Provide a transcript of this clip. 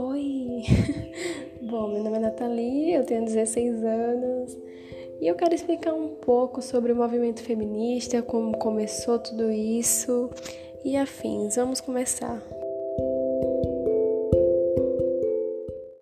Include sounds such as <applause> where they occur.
Oi! <laughs> Bom, meu nome é Nathalie, eu tenho 16 anos e eu quero explicar um pouco sobre o movimento feminista, como começou tudo isso e afins. Vamos começar.